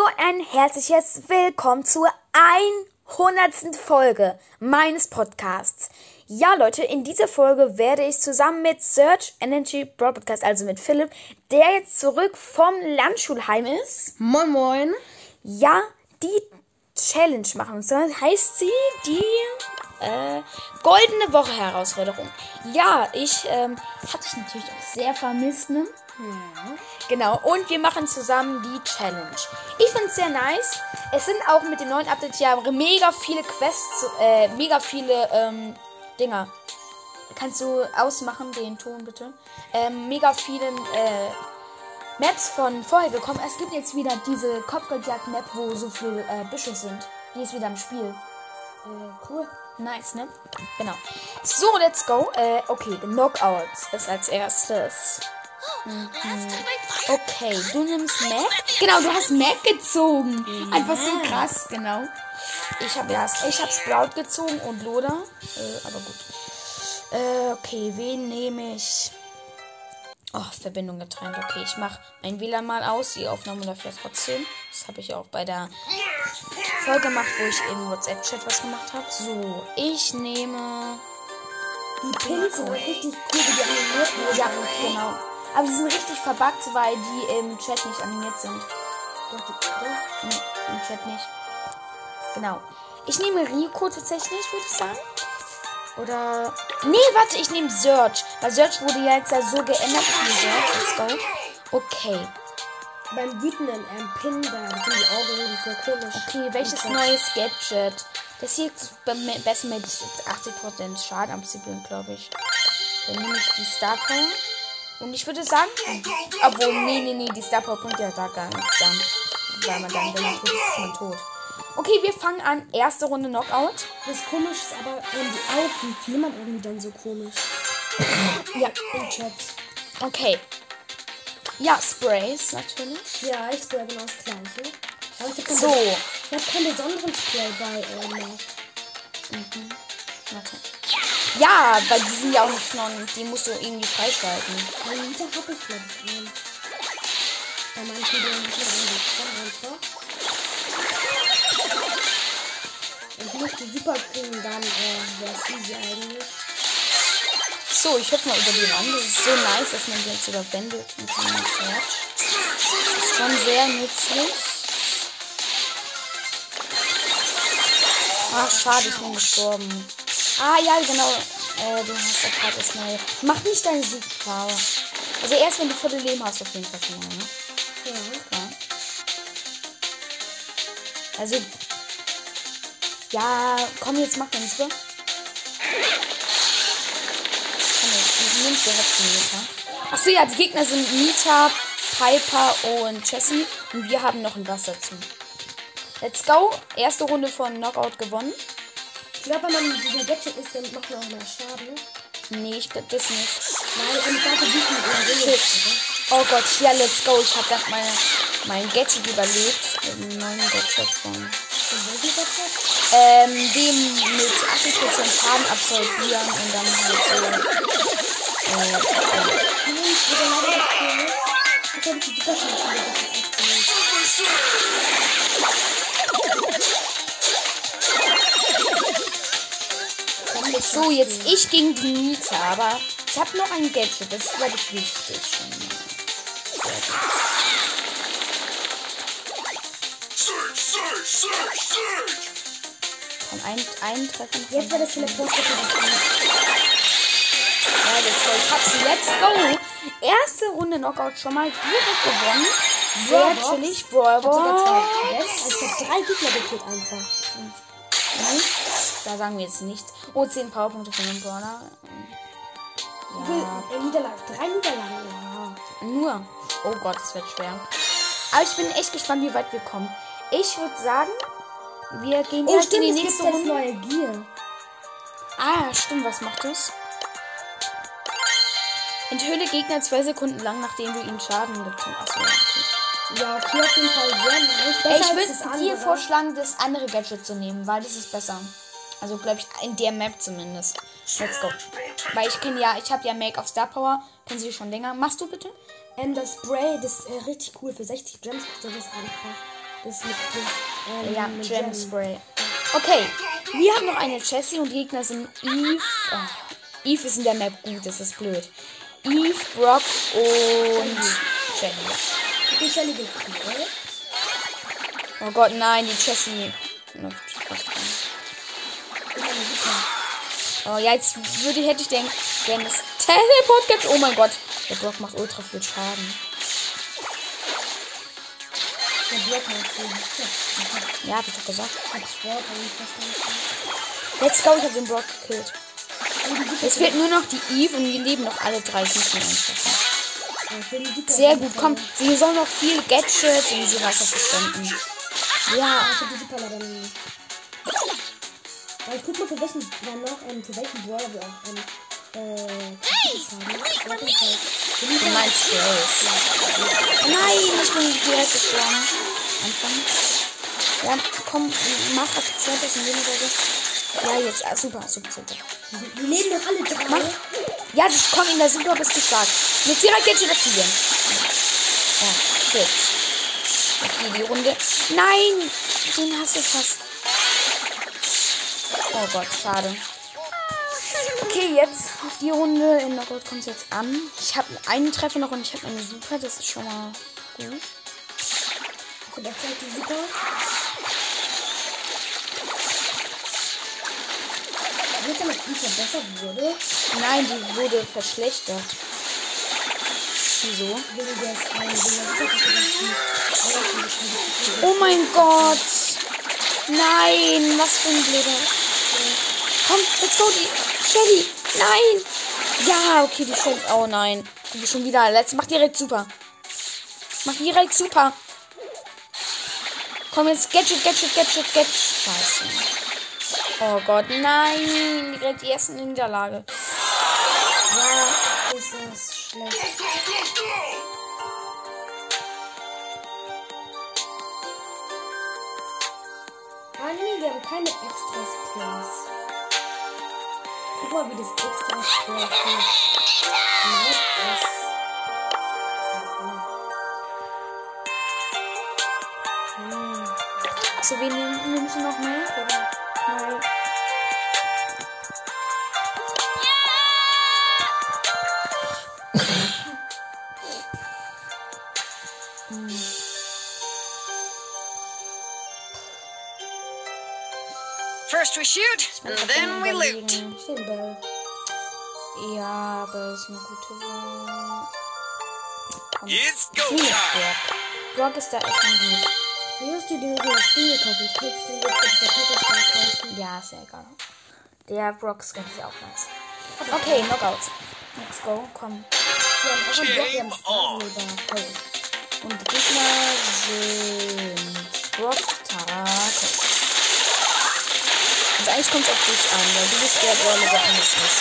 Hallo ein herzliches Willkommen zur 100. Folge meines Podcasts. Ja, Leute, in dieser Folge werde ich zusammen mit Search Energy Broadcast, also mit Philipp, der jetzt zurück vom Landschulheim ist. Moin Moin. Ja, die Challenge machen. Und zwar heißt sie die äh, Goldene Woche Herausforderung. Ja, ich ähm, hatte ich natürlich auch sehr vermisst, ne? Ja. Genau, und wir machen zusammen die Challenge. Ich finde es sehr nice. Es sind auch mit dem neuen Update ja mega viele Quests, äh, mega viele ähm, Dinger. Kannst du ausmachen, den Ton bitte? Ähm, mega vielen äh, Maps von vorher gekommen. Es gibt jetzt wieder diese Kopfgeldjagd-Map, wo so viele äh, Büsche sind. Die ist wieder im Spiel. Äh, cool. Nice, ne? Genau. So, let's go. Äh, okay, Knockouts ist als erstes. Mhm. Okay, du nimmst Mac. Genau, du hast Mac gezogen. Einfach so krass, genau. Ich habe ja, ich habe Sprout gezogen und Loda. Äh, aber gut. Äh, okay, wen nehme ich? Oh, Verbindung getrennt. Okay, ich mache mein WLAN mal aus. Die Aufnahme läuft ja trotzdem. Das habe ich auch bei der Folge gemacht, wo ich im WhatsApp-Chat was gemacht habe. So, ich nehme. Die Pins sind richtig cool, wie die animiert. Ja, genau. Aber die sind richtig verbuggt, weil die im Chat nicht animiert sind. Doch, die, doch. Nee, im Chat nicht. Genau. Ich nehme Rico tatsächlich, würde ich sagen. Oder. Nee, warte, ich nehme Search. Weil Search wurde ja jetzt ja so geändert. Search. Let's go. Okay. Beim wütenden ähm, Pin, da sind die Augen so komisch. Okay, welches neues Gadget? Das hier ist be- besser mit 80% Schaden abziehen, glaube ich. Dann nehme ich die Star Power. Und ich würde sagen, obwohl, nee, nee, nee, die Star Power bringt ja da gar nichts dann. Weil man dann, wenn man tot ist, man tot. Okay, wir fangen an. Erste Runde Knockout. Das komisch ist aber, ähm, die Augen flimmern irgendwie dann so komisch. Ja. Im Chat. Okay. Ja, Sprays natürlich. Ja, ich spray genau das gleiche. Aber ich habe So. ich hab keinen besonderen Spray bei ähm, Mac. Okay. Ja, weil die sind ja auch nicht non, die musst du irgendwie freischalten. Bei Nita habe ich glaube ich einen. Bei manchen Videos nicht mehr einfach. Ich möchte super kriegen, dann äh, wäre es easy eigentlich. So, ich hüpfe mal über die Wand. Das ist so nice, dass man die jetzt sogar Wände hüpfen kann mit Search. Das ist schon sehr nützlich. Ach, schade, ich bin gestorben. Ah, ja, genau. Äh, du hast ja gerade das neue. Mach nicht deine Siegpower. Also erst wenn du Viertel Leben hast, auf jeden Fall schon mal, ne? Ja. Ja. Also. Ja, komm, jetzt mach deine Spur. Komm jetzt, nehm's direkt den Nita. Achso, ja, die Gegner sind Nita, Piper und Jessie. Und wir haben noch ein was dazu. Let's go. Erste Runde von Knockout gewonnen. Ich glaube, wenn man mit diesem Gadget ist, dann macht man auch mehr Schaden. Nee, ich glaube das nicht. Weil eine starke Wüten in der Shit. Oh Gott, ja, let's go. Ich habe ganz meine, mein Gadget überlebt. Den neuen Gadget von. Gadget? Ähm, dem mit 80% Schaden absolvieren und dann halt so. Äh, äh, Nein, ich würde leider nicht cool. Ich habe die super so, jetzt ich gegen die Nita, aber ich habe noch ein Gadget. Das ist, glaube ich, wichtig. Search, search, search, search! Komm, ein, ein Treffer. noch. Jetzt wird das Teleport Ja, let's go. Ich hab sie. Let's go. Erste Runde Knockout schon mal direkt gewonnen. Sehr chillig. sogar Brawlbox. zwei Quests. Also ich habe drei Gegner gekillt einfach. Da sagen wir jetzt nichts. Oh, 10 Powerpunkte von dem. Wie Ja, äh, Niederlagen? Drei Niederlagen, ja. nur. Oh Gott, es wird schwer. Aber ich bin echt gespannt, wie weit wir kommen. Ich würde sagen, wir gehen Oh, direkt in stimmt, die nächste Runde. neue Gear. Ah, stimmt, was macht das? Enthülle Gegner zwei Sekunden lang, nachdem du ihnen Schaden. Achso, okay. Ja, okay, auf jeden Fall sehr nice. Ich würde dir vorschlagen, das andere Gadget zu nehmen, weil das ist besser. Also, glaube ich, in der Map zumindest. Let's go. Weil ich kenne ja, ich habe ja Make of Star Power. Kennen Sie schon länger. Machst du bitte? Ähm, das Spray, das ist äh, richtig cool. Für 60 Gems kostet das einfach. Das mit dem, ähm, Ja, mit Gem Gem. Spray. Okay, wir haben noch eine Jessie und die Gegner sind Eve. Oh, Eve ist in der Map gut, das ist blöd. Eve, Brock und. Hat die Shelly gekillt? Oh Gott, nein, die Jessie. Oh ja, jetzt würde, hätte ich denken, wenn das Teleport gibt. Oh mein Gott, der Brock macht ultra viel Schaden. Der Block macht so nicht. Ja, hab ich doch gesagt. Verstanden. Let's go, ich habe den Brock gekillt. Die Super Es fehlt nur noch die Eve und wir leben noch alle drei die Super Sehr gut, komm. Sie soll noch viel Gadgets und sie was wir spenden. Ja, Ich hab die Super Aber ich guck mal, für welchen, dann noch, ähm, für welchen Brawler wir auch, ähm, äh, auf du meinst Grace. Nein, ich bin direkt gestorben. Anfangen. Ja, komm, mach Aktion das in jedem so. Ja, jetzt, ah, super, super, super. Die leben doch alle drei. Mach. Ja, das komm in der Super bist du stark. Mit ihrer Gadget aktivieren. Ja, shit. Okay, die Runde. Nein! Den hast du fast. Oh Gott, schade. Okay, jetzt auf die Runde. In der Gold kommt es jetzt an. Ich habe einen Treffer noch und ich habe eine Super. Das ist schon mal gut. Okay, da fällt die Super. Ihr, dass die verbessert wurde? Nein, die wurde verschlechtert. Wieso? Der, der Oh mein Gott! Nein, was für ein blöder. Komm, let's go, die Shelly. Nein! Ja, okay, die Shelly. Oh nein. Die schon wieder. Let's mach direkt super. Mach direkt super. Komm jetzt, Gadget, Gadget, Gadget, Gadget. Scheiße. Oh Gott, nein. Direkt die erste Niederlage. Ja, ist das schlecht. Ah nee, wir haben keine extra Skills. Guck mal, wie das extra ist. Hm. So, wen nimm- nimmst du noch mehr? Oder? Nein. Shoot, and then we loot. Stimmt. Ja, aber ist eine gute Wahl. It's go time! Brock. Brock ist da echt nicht gut. Wie hast du dir den Spiel gekauft? Ich kriegst du jetzt Verpackung kaufen. Ja, ist ja egal. Der Brock Skin ist auch nice. Okay, Knockout. Let's go, komm. Wir haben auch einen Block, wir haben Star Silver. Und die Gegner sind Brock, Eigentlich kommt es auf dich an, weil du bist der der ist.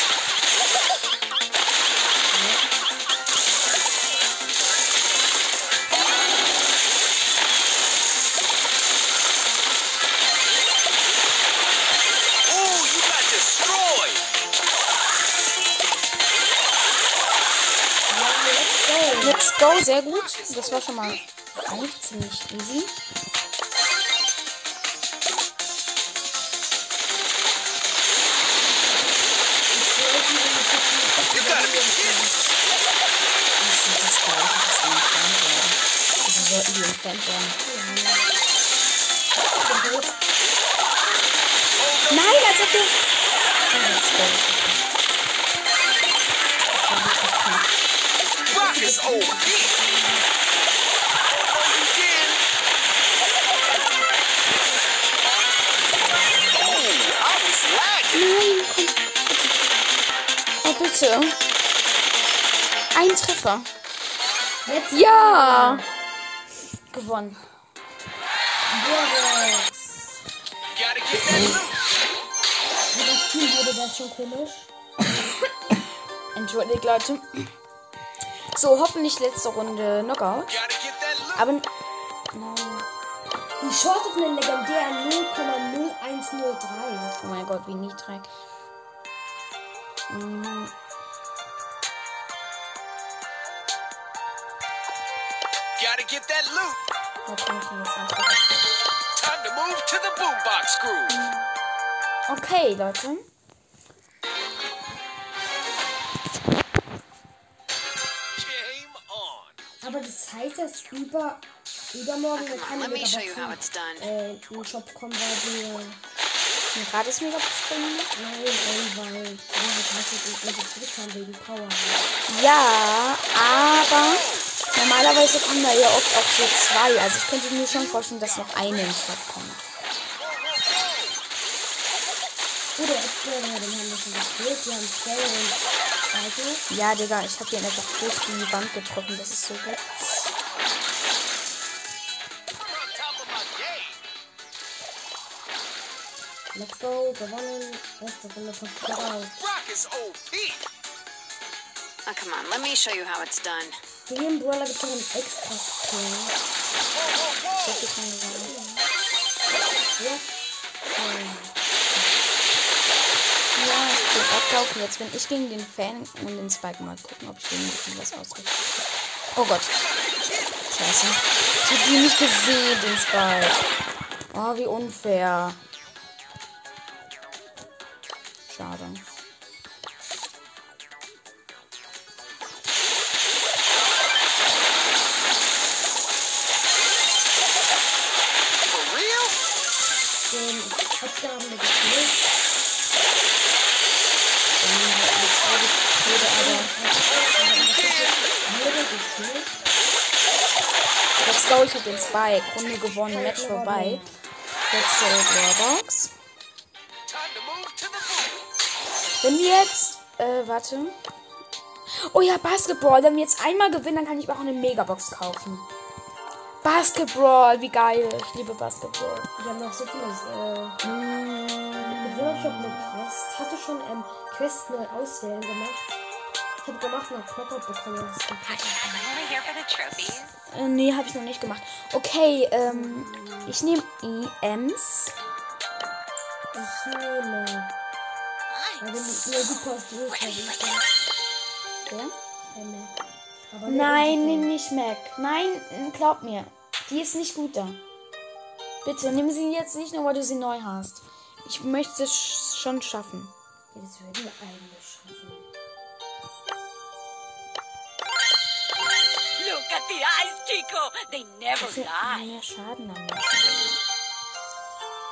Ooh, you got destroyed! Let's go, sehr gut. Das war schon mal ziemlich easy. Lagging! Nein, komm. Oh, bitte. Ein Treffer. Jetzt Ja! Gewonnen. Boris. Das das schon komisch. Entschuldigt, Leute. So, hoffentlich letzte Runde Knockout. Aber. Nein. Die Chance auf eine legendäre 0,0103. Oh mein Gott, wie niedrig. Mm, Gotta get that loot! kann ich mir jetzt einfach. Time to move to the boombox groove. Okay, Leute. Das heißt, dass über, übermorgen eine Come on, keine let me show you how Megabox it's done. äh, in den Shop kommen, weil wir. Ein gratis Megabox bringen. Nein, ey, weil wir nicht zurück haben wegen Power. Ja, aber normalerweise kommen da ja oft auch so zwei. Also ich könnte mir schon vorstellen, dass noch eine im Shop kommt. Oder Explorer, den haben wir schon gespielt. Wir haben Shell und Spike. Ja, Digga, ich habe den einfach durch die Wand getroffen. Das ist so gut. Let's go, gewonnen. Erste Runde von is OP. Oh, come on, let me show you how it's done. Für jeden Brawler gibt es einen extra Skill. So viel kann ich sagen. Ja. Ja, ich bin ablaufen. Jetzt bin ich gegen den Fan und den Spike mal gucken, ob ich den ein bisschen was ausrichten kann. Oh Gott. Scheiße. Ich hab ihn nicht gesehen, den Spike. Oh, wie unfair. Schade. Den Aufgaben mit. Let's go, ich hab den Spike. Runde gewonnen, Match vorbei. Letzte Warbox. Wenn wir jetzt. Äh, warte. Oh ja, Basketball. Wenn wir jetzt einmal gewinnen, dann kann ich mir auch eine Megabox kaufen. Basketball, wie geil. Ich liebe Basketball. Wir haben noch so vieles. Äh, Mm, mit Workshop eine Quest. Hast du schon ähm, Quest neu auswählen gemacht? Ich habe gemacht und hab Knockout bekommen. Das ist Only here for the trophies. äh, nee, habe ich noch nicht gemacht. Okay, ähm, ich nehme EMs. Ich nehme. Weil wenn du super Ja? der Nein, nimm nicht Mac. Nein, glaub mir. Die ist nicht gut da. Bitte, nimm sie jetzt nicht nur, weil du sie neu hast. Ich möchte es sch- schon schaffen. Ja, Das würden wir eigentlich schaffen. Look at the eyes, Chico. They never lie. mehr Schaden damit.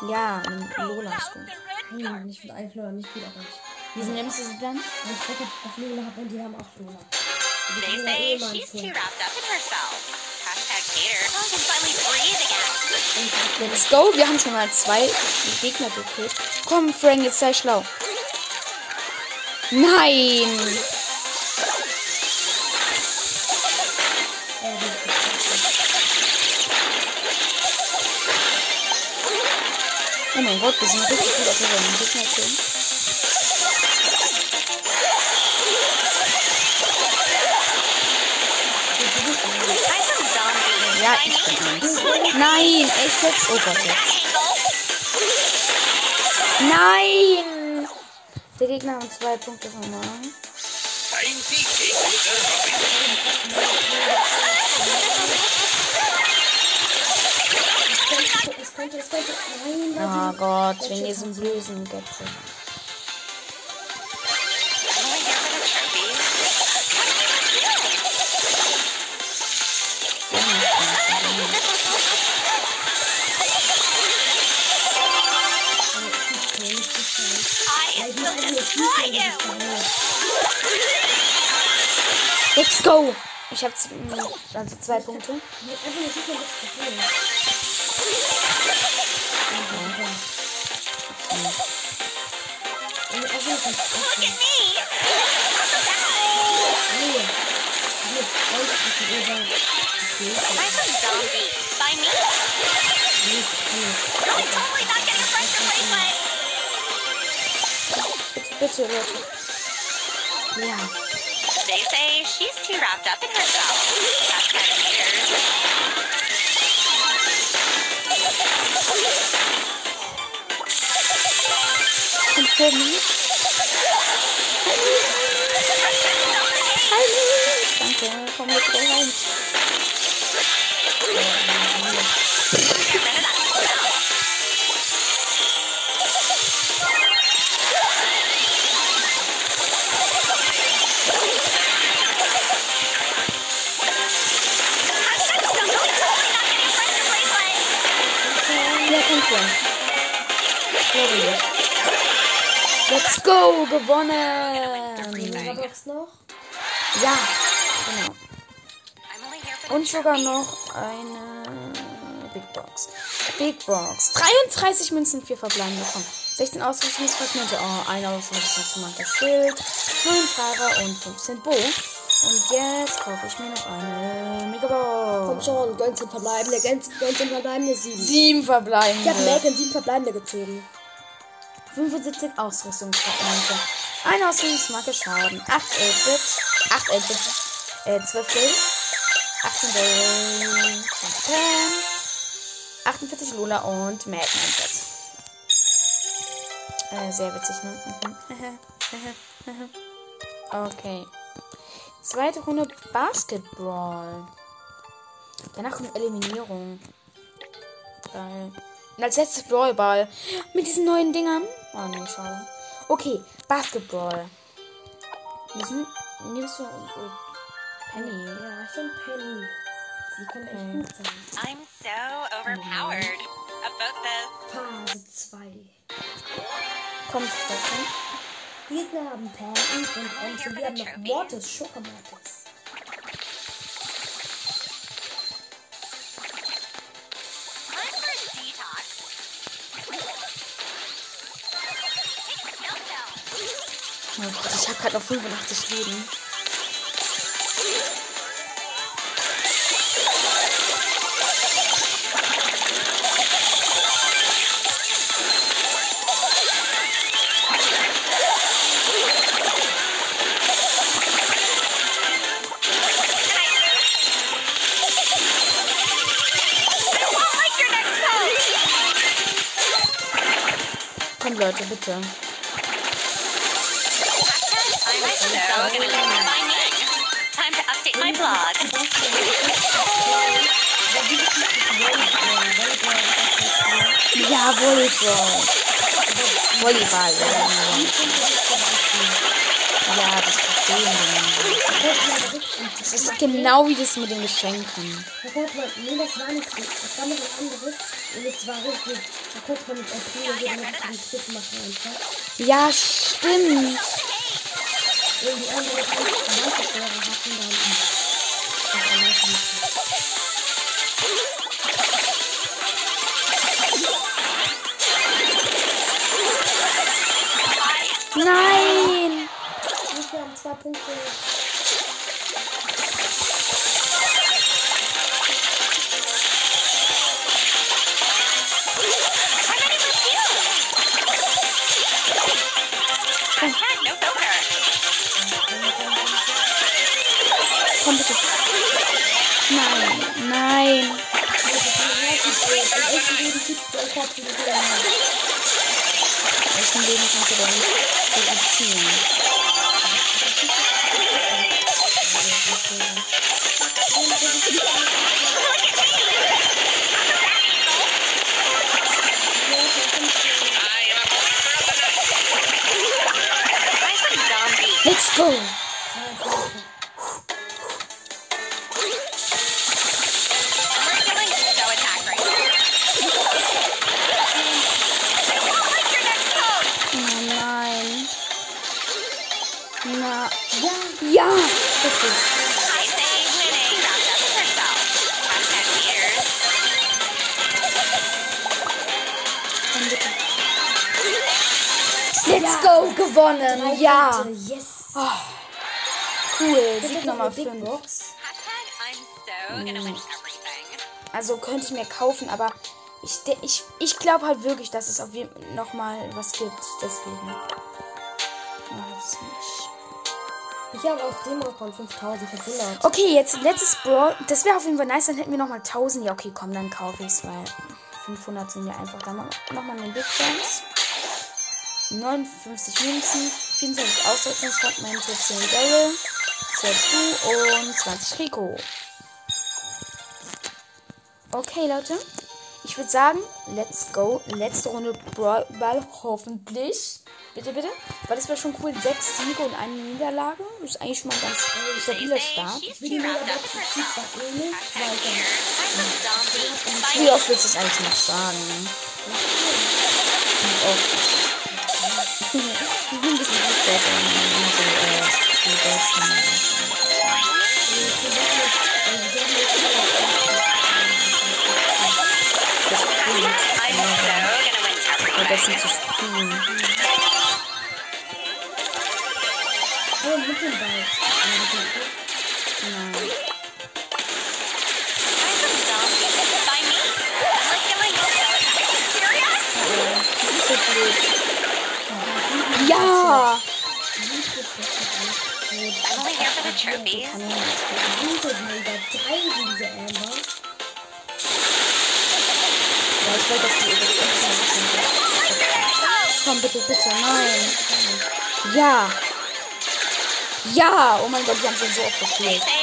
Ja, Lola ist gut. Nein, nicht mit Eifler, nicht gut, aber ich. Wieso nimmst du sie dann? Weil ich Bock auf Lola habe und die haben auch Lola. Die They Lola say mal she's too empfehlen. wrapped up in herself. Hashtag hater. I can finally breathe again. Let's go. Wir haben schon mal zwei Gegner gekillt. Komm, Frank, jetzt sei schlau. Nein! Mein Gott, wir sind richtig gut auf jeden Gegner zombie. Ja, ich bin eins. Nein, echt jetzt? Oh Gott. Nein! Der Gegner hat zwei Punkte verloren. Time to take könnte, es könnte. Nein, Oh nein. Gott, wegen diesem bösen gespielt. Let's go! Ich habe also zwei Punkte. Ganz Look at me. Nee. Die hat ausgespielt, oder? I'm some zombie. By me. Nee, alles. I'm totally not getting a pressure plate, Bitte, bitte, Leute. Ja. but they say she's too wrapped up in herself. Hashtag haters. Penny. Hallo. Danke, komm mit rein. Let's go! Gewonnen! Megabox noch. Ja, genau. The Und sogar noch eine Big Box. Big Box. 33 Münzen, 4 verbleibende. Komm. 16 Ausrüstungsfragmente. Oh, ein Ausrüstungsfragment. Das Schild. 9 Fahrer und 15 Bo. Und jetzt kaufe ich mir noch eine Komm Megabox. schon, 19 verbleibende, 19 verbleibende, 7. 7 Ich habe verbleibende. Mac in 7 verbleibende gezogen. 75 Ausrüstungsfragmente. Eine Ausrüstungsmarke Schaden. 8 8-Bit. 8 8-Bit. Äh, 12 Geld. 18 Geld. 20 Pam. 48 Lola und Mindset. Äh, sehr witzig, ne? Mhm. okay. Zweite Runde Basketball. Danach kommt Eliminierung. Geil. Und als letztes Brawlball. Mit diesen neuen Dingern. Oh nee, schade. Okay, Basketball. Müssen. Nimmst du. oh, Penny. Ja, ich bin Penny. Sie kann echt gut sein. I'm so overpowered. A vote this. Phase 2. Kommt sprechen. Gegner haben Pam und und wir haben noch Mortis, Schokomortis. Oh Gott, ich habe gerade noch 85 Leben. I won't like Kommt Leute, bitte. I'm so gonna look for my name. Time to update my blog. Ja, Volleyball. Volleyball. Ja, das verstehen wir. Das ist genau wie das mit den Geschenken. Da man, nee, das war nicht so. Das war noch was anderes. Und es war richtig. Da konnte man mit April so einen richtigen Trick machen einfach. Ja, stimmt. Und die anderen Mannschaftslehrer hatten dann das alles nicht. Nein. Wir haben zwei Punkte. Gibt es ein Kopf, die Welchen Leben kannst du denn reduzieren? I gewonnen. Ja. Yes. Cool. Das Sieg noch Nummer eine Big 5. Box. Hashtag I'm so gonna win everything. Also könnte ich mir kaufen, aber ich, ich, ich glaube halt wirklich, dass es auf jeden noch mal was gibt. Deswegen. Weiß nicht. Ich habe auf dem Account 5500. Okay, jetzt letztes Brawl. Das wäre auf jeden Fall nice. Dann hätten wir noch mal 1000. Ja, okay, komm, dann kaufe ich es, weil 500 sind ja einfach. Dann noch mal eine Big Chance. 59 Münzen, 24 Ausrüstungsfragmente, 10 Daryl, 12 Du und 20 Rico. Okay, Leute. Ich würde sagen, let's go. Letzte Runde Ball, hoffentlich. Bitte, bitte. Weil das wäre schon cool. Sechs Siege und eine Niederlage. Das ist eigentlich schon mal ein ganz They stabiler Start. Wie. Wie oft willst du es eigentlich noch sagen? auch. Ich Vergessen zu spielen. Oh, mit dem Ball. Nein. I'm only here for the trophies. Winkelbilder. Drei sind diese Amber. Ja, ich wollte, dass die überspringen. Komm, bitte, bitte, nein. Ja. Ja! Oh mein Gott, wir haben schon so oft They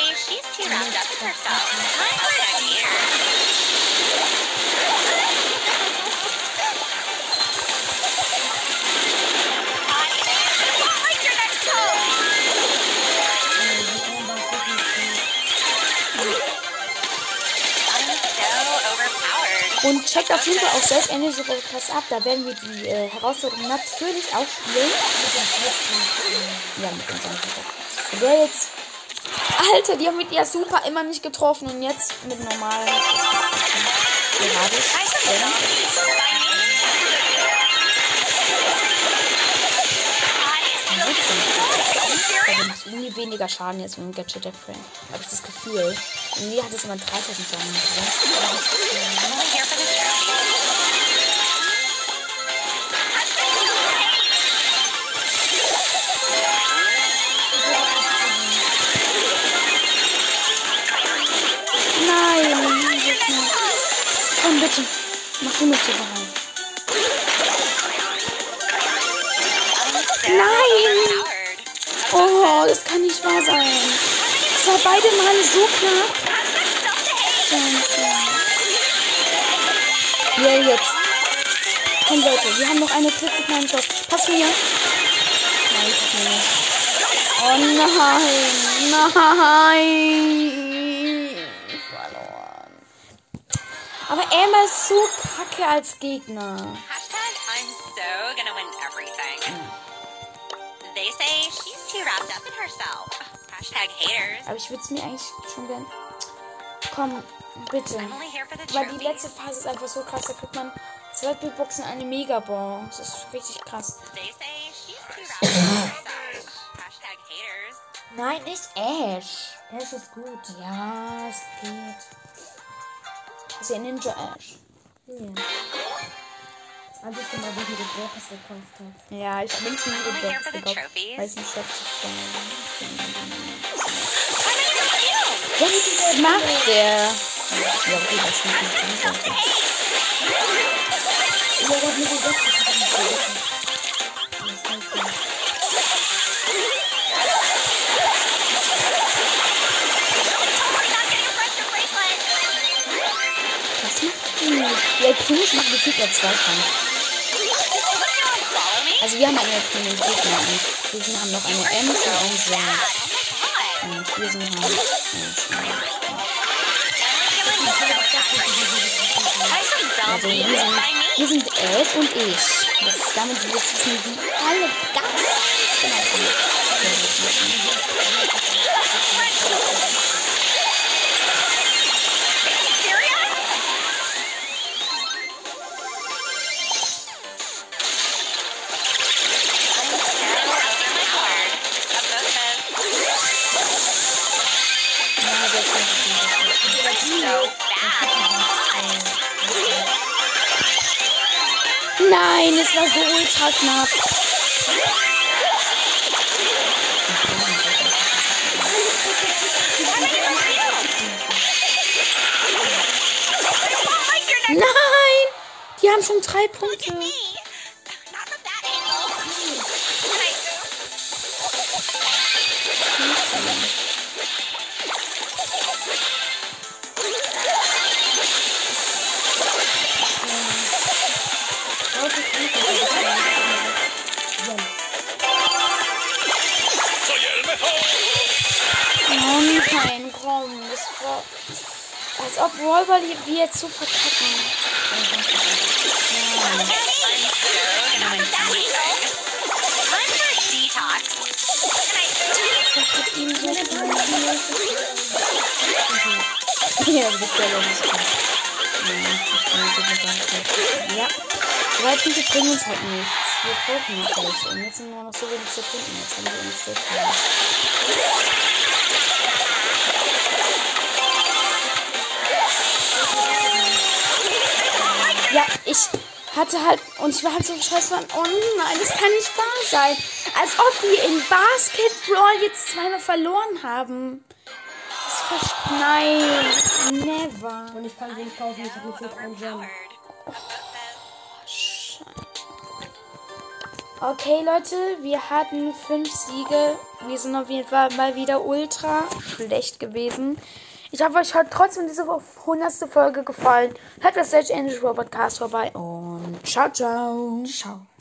Und checkt auf jeden Fall auch selbst Energy Podcast ab. Da werden wir die äh, Herausforderung natürlich auch spielen. Ja, mit unserem Podcast. Der jetzt. Alter, die haben mit ihr super immer nicht getroffen und jetzt mit normalen. Gerade. I'm Aber macht irgendwie weniger Schaden jetzt mit dem Gadget der Frank. Habe ich das Gefühl. Irgendwie hat es immer 3000 Schaden. gemacht. Nein! Komm bitte. Mach du mit zur Wahl. Oh, das kann nicht wahr sein. Es war beide Male so knapp. Ja, jetzt. Komm, Leute, wir haben noch eine klitzekleine Chance. Pass mir. Nein, pass mir nicht. Oh nein. Nein. Verloren. Aber Emma ist so kacke als Gegner. Herself. Hashtag haters. Aber ich würde es mir eigentlich schon gern. Komm, bitte. I'm only here for the Weil die letzte Phase ist einfach so krass. Da kriegt man zwei Bildboxen, eine Megabox. Das ist richtig krass. They say she's too wrapped up in herself. Hashtag haters. Nein, nicht Ash. Ash ist gut. Ja, es geht. Das ist ja Ninja Ash. Ja. Das einzige Mal, ich den Brawl Pass gekauft habe. Ja, ich habe nicht here Box for the gekauft. trophies. Weil es nicht your Was macht der? Ja, okay, das ist nicht gut. Ja, der hat mir den Box gekauft. Das ist halt so. not getting a pressure bracelet. Was Also wir haben eine König Gegner und wir haben noch eine Ems und einen god. Und wir sind halt. Also wir sind, wir sind Ash und ich. Das, damit wissen die alle ganz genau. Nein, es war so ultra knapp. Nein! Die haben schon drei Punkte. als ob Räuber wir jetzt so verkacken. Ich ihm so viel. Ja, das ist ja nicht gut. Ja. Weibliche bringen uns halt nichts. Wir brauchen noch welche. Und jetzt sind wir noch so wenig Sekunden. Jetzt haben wir uns. Ich hatte halt, und ich war halt so scheiße von, oh nein, das kann nicht wahr sein. Als ob wir in Basketball jetzt zweimal verloren haben. Das verstehe Nein, never. Und ich kann nicht kaufen, ich habe mir fehlt ein Gem. Okay, Leute, wir hatten fünf Siege. Wir sind auf jeden Fall mal wieder ultra schlecht gewesen. Ich hoffe, euch hat trotzdem diese 100. Folge gefallen. Hört das Search Angel Robot Cast vorbei und ciao, ciao. Ciao.